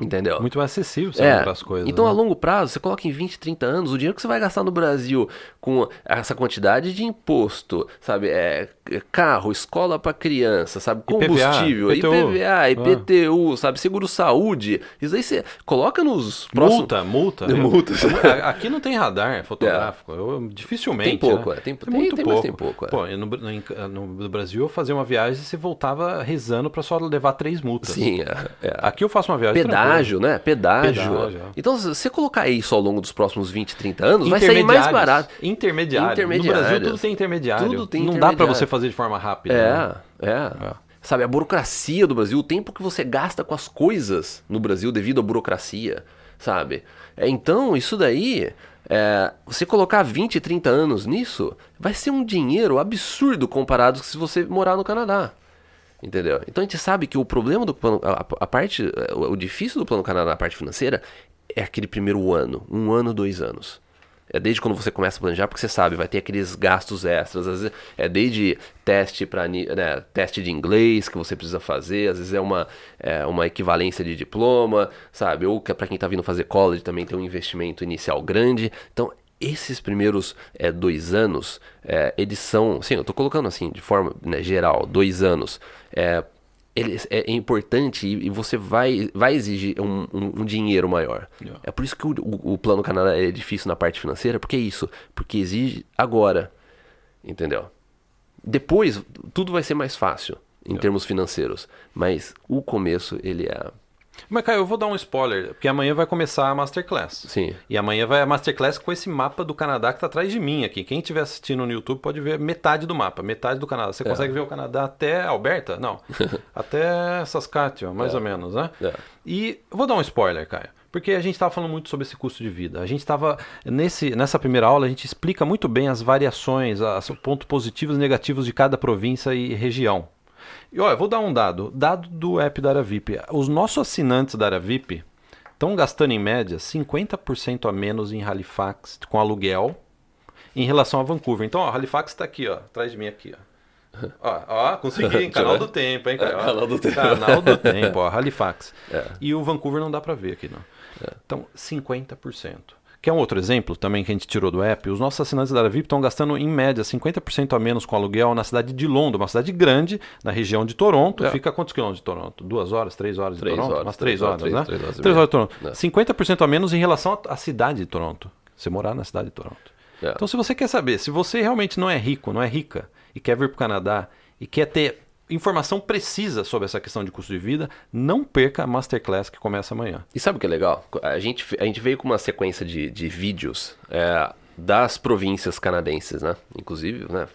Entendeu? Muito mais acessível você É, para as coisas. então né? a longo prazo, você coloca em 20, 30 anos, o dinheiro que você vai gastar no Brasil com essa quantidade de imposto, sabe, é, é carro, escola para criança, sabe, IPVA, combustível, IPTU. IPVA, IPTU, sabe, seguro-saúde, isso aí você coloca nos próximos... Multa, multa. [laughs] né? Multa. A- Aqui não tem radar fotográfico. Eu, dificilmente. Tem pouco, né? é, tem- Tem muito tem, pouco. tem pouco, é. Pô, no, no- no Brasil, eu fazia uma viagem e você voltava rezando para só levar três multas. Sim, é, é. Aqui eu faço uma viagem Pedágio, né? Pedágio. Pedágio, é. Então, se você colocar isso ao longo dos próximos 20, 30 anos, vai sair mais barato. Intermediários. No Intermediários. Brasil tudo tem intermediário. Tudo tem Não dá para intermediário. você fazer de forma rápida. né? É, é, Sabe, a burocracia do Brasil, o tempo que você gasta com as coisas no Brasil devido à burocracia, sabe? É, então, isso daí, é, você colocar 20, 30 anos nisso, vai ser um dinheiro absurdo comparado com se você morar no Canadá. Entendeu? Então a gente sabe que o problema do plano, a, a parte, o, difícil do plano Canadá na parte financeira é aquele primeiro ano, um ano, dois anos. É desde quando você começa a planejar, porque você sabe, vai ter aqueles gastos extras. Às vezes é desde teste para né, teste de inglês que você precisa fazer, às vezes é uma, é uma equivalência de diploma, sabe? Ou para quem está vindo fazer college também tem um investimento inicial grande. Então, esses primeiros é, dois anos, é, eles são, sim, eu estou colocando assim, de forma né, geral, dois anos. É, eles, é, é importante e, e você vai, vai exigir um, um- um dinheiro maior. Yeah. É por isso que o, o, o plano Canadá é difícil na parte financeira, porque é isso, porque exige agora, entendeu? Depois tudo vai ser mais fácil em termos financeiros, mas o começo ele é, Mas, Caio, eu vou dar um spoiler, porque amanhã vai começar a Masterclass. sim, E amanhã vai a Masterclass com esse mapa do Canadá que tá atrás de mim aqui. Quem estiver assistindo no YouTube pode ver metade do mapa, metade do Canadá. É. Você consegue ver o Canadá até Alberta? Não. [laughs] até Saskatchewan, mais ou menos, né? É. E vou dar um spoiler, Caio. Porque a gente estava falando muito sobre esse custo de vida. A gente estava. Nessa primeira aula, a gente explica muito bem as variações, as pontos positivos e negativos de cada província e região. E olha, vou dar um dado. Dado do app da área VIP. Os nossos assinantes da área VIP estão gastando em média 50% a menos em Halifax com aluguel em relação a Vancouver. Então, ó, Halifax está aqui, ó, atrás de mim aqui, ó. Ó, ó consegui, hein? [laughs] Canal do tempo, hein? É, [laughs] canal do tempo. Canal do tempo, ó, [laughs] Halifax. É. E o Vancouver não dá para ver aqui, não. Então, 50%. Quer um outro exemplo também que a gente tirou do app? Os nossos assinantes da VIP estão gastando, em média, 50% a menos com aluguel na cidade de London, uma cidade grande, na região de Toronto. É. Fica a quantos quilômetros de Toronto? Duas horas, três horas de Três Toronto? horas, Umas três três horas, horas, né? três horas Três horas de Toronto. É. 50% a menos em relação à à cidade de Toronto. Você morar na cidade de Toronto. É. Então, se você quer saber, se você realmente não é rico, não é rica, e quer vir para o Canadá, e quer ter informação precisa sobre essa questão de custo de vida, não perca a Masterclass que começa amanhã. E sabe o que é legal? A gente, a gente veio com uma sequência de, de vídeos é, das províncias canadenses, né? Inclusive, né?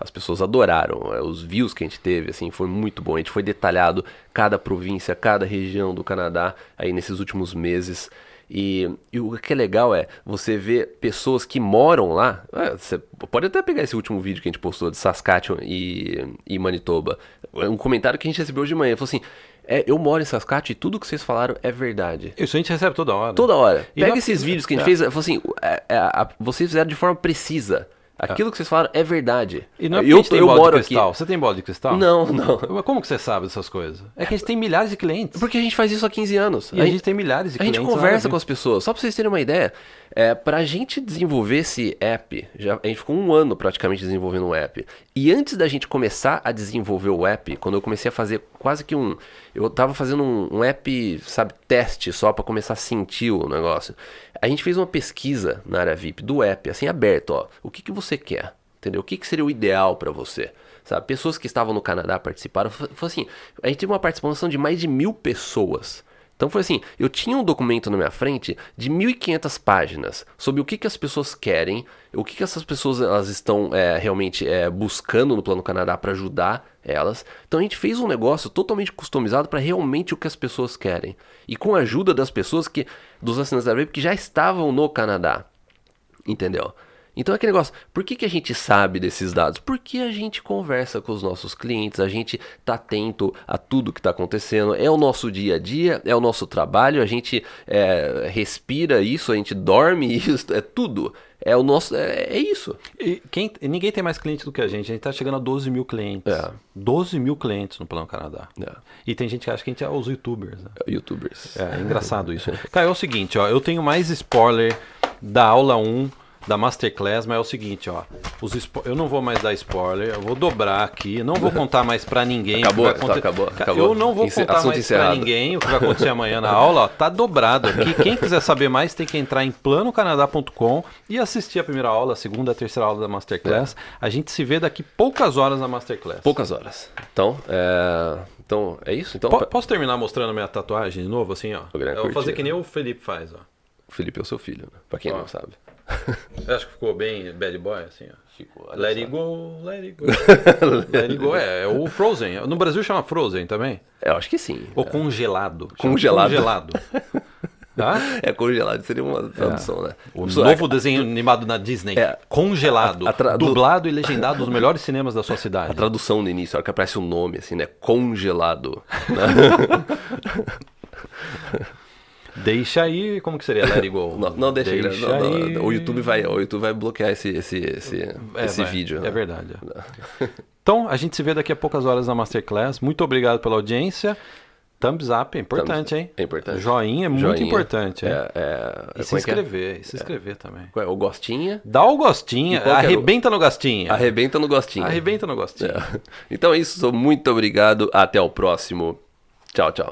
As pessoas adoraram é, os views que a gente teve, assim, foi muito bom. A gente foi detalhado cada província, cada região do Canadá aí nesses últimos meses. E, e o que é legal é você ver pessoas que moram lá. é, Você pode até pegar esse último vídeo que a gente postou de Saskatchewan e, e Manitoba. É Um comentário que a gente recebeu hoje de manhã. Falou assim: é, Eu moro em Saskatchewan e tudo que vocês falaram é verdade. Isso a gente recebe toda hora. Toda hora. E Pega na- esses vídeos que a gente é. fez. Falou assim: é, é, vocês fizeram de forma precisa. Aquilo que vocês falaram é verdade. E não é porque eu a gente tem eu bola moro de aqui. cristal. Você tem bola de cristal? Não, não. Mas como que você sabe dessas coisas? É que a gente tem milhares de clientes. Porque a gente faz isso há 15 anos. E a gente tem milhares de A gente clientes. lá conversa na com as pessoas. Só pra vocês terem uma ideia, é, pra gente desenvolver esse app, já, a gente ficou um ano praticamente desenvolvendo um app. E antes da gente começar a desenvolver o app, quando eu comecei a fazer quase que um. Eu tava fazendo um, um app, sabe, teste só pra começar a sentir o negócio. A gente fez uma pesquisa na área VIP do app, assim, aberto, ó. O que, que você quer? Entendeu? O que, que seria o ideal pra você? Sabe? Pessoas que estavam no Canadá participaram. Foi assim, a gente teve uma participação de mais de mil pessoas. Então foi assim, eu tinha um documento na minha frente de 1.500 páginas sobre o que, que as pessoas querem, o que, que essas pessoas elas estão é, realmente é, buscando no Plano Canadá para ajudar elas. Então a gente fez um negócio totalmente customizado para realmente o que as pessoas querem. E com a ajuda das pessoas que, dos assinantes da VIP que já estavam no Canadá. Entendeu? Então é aquele negócio, por que, que a gente sabe desses dados? Porque a gente conversa com os nossos clientes, a gente tá atento a tudo que está acontecendo, é o nosso dia a dia, é o nosso trabalho, a gente é, respira isso, a gente dorme [laughs] isso, é tudo. É o nosso. É, é isso. E quem, ninguém tem mais cliente do que a gente. A gente tá chegando a 12 mil clientes. É. 12 mil clientes no Plano Canadá. É. E tem gente que acha que a gente é os youtubers. Né? Youtubers. É, é engraçado isso. [laughs] Cara, é o seguinte, ó. Eu tenho mais spoiler da aula 1 da Masterclass, mas é o seguinte, ó. Os spo- Eu não vou mais dar spoiler, eu vou dobrar aqui, não vou contar mais pra ninguém. Acabou, tá, acabou, acabou. Eu não vou Encer- contar assunto mais pra encerrado. ninguém o que vai acontecer amanhã na aula, ó. Tá dobrado aqui. Quem quiser saber mais tem que entrar em planocanadá.com e assistir a primeira aula, a segunda, a terceira aula da Masterclass. A gente se vê daqui poucas horas na Masterclass. Poucas horas. Então, é. Então, é isso? Então, Po- Posso terminar mostrando minha tatuagem de novo, assim, ó? Eu vou fazer que nem o Felipe faz, ó. o Felipe é o seu filho, né? Pra quem Ó. não sabe. Eu acho que ficou bem bad boy, assim, ó. Ficou, Let it go, let it go. [laughs] let it go é, é o Frozen. No Brasil chama Frozen também. Eu acho que sim. Ou congelado. Chama Congelado. Congelado. [laughs] Tá? É congelado, seria uma tradução, né? O Pessoa- novo desenho animado na Disney. É. Congelado. A- a tra- do- Dublado e legendado nos melhores cinemas da sua cidade. A tradução no início, a hora que aparece o nome, assim, né? Congelado. né? [laughs] Deixa aí, como que seria? Let it go. [laughs] Não, não deixa, ele- não, não, aí. O YouTube vai, o YouTube vai bloquear esse, esse, esse, É, esse vai. vídeo. É né? verdade. é. [laughs] Então, a gente se vê daqui a poucas horas na Masterclass. Muito obrigado pela audiência. Thumbs up é importante, Thumbs- hein? é importante. Joinha é muito Joinha. importante, hein? É, é, E se é é? inscrever, e se inscrever também. Qual é? O gostinha, Dá o que era o- arrebenta no gostinho. arrebenta no gostinho. Arrebenta no gostinho. É. Então é isso, muito obrigado, até o próximo. Tchau, tchau.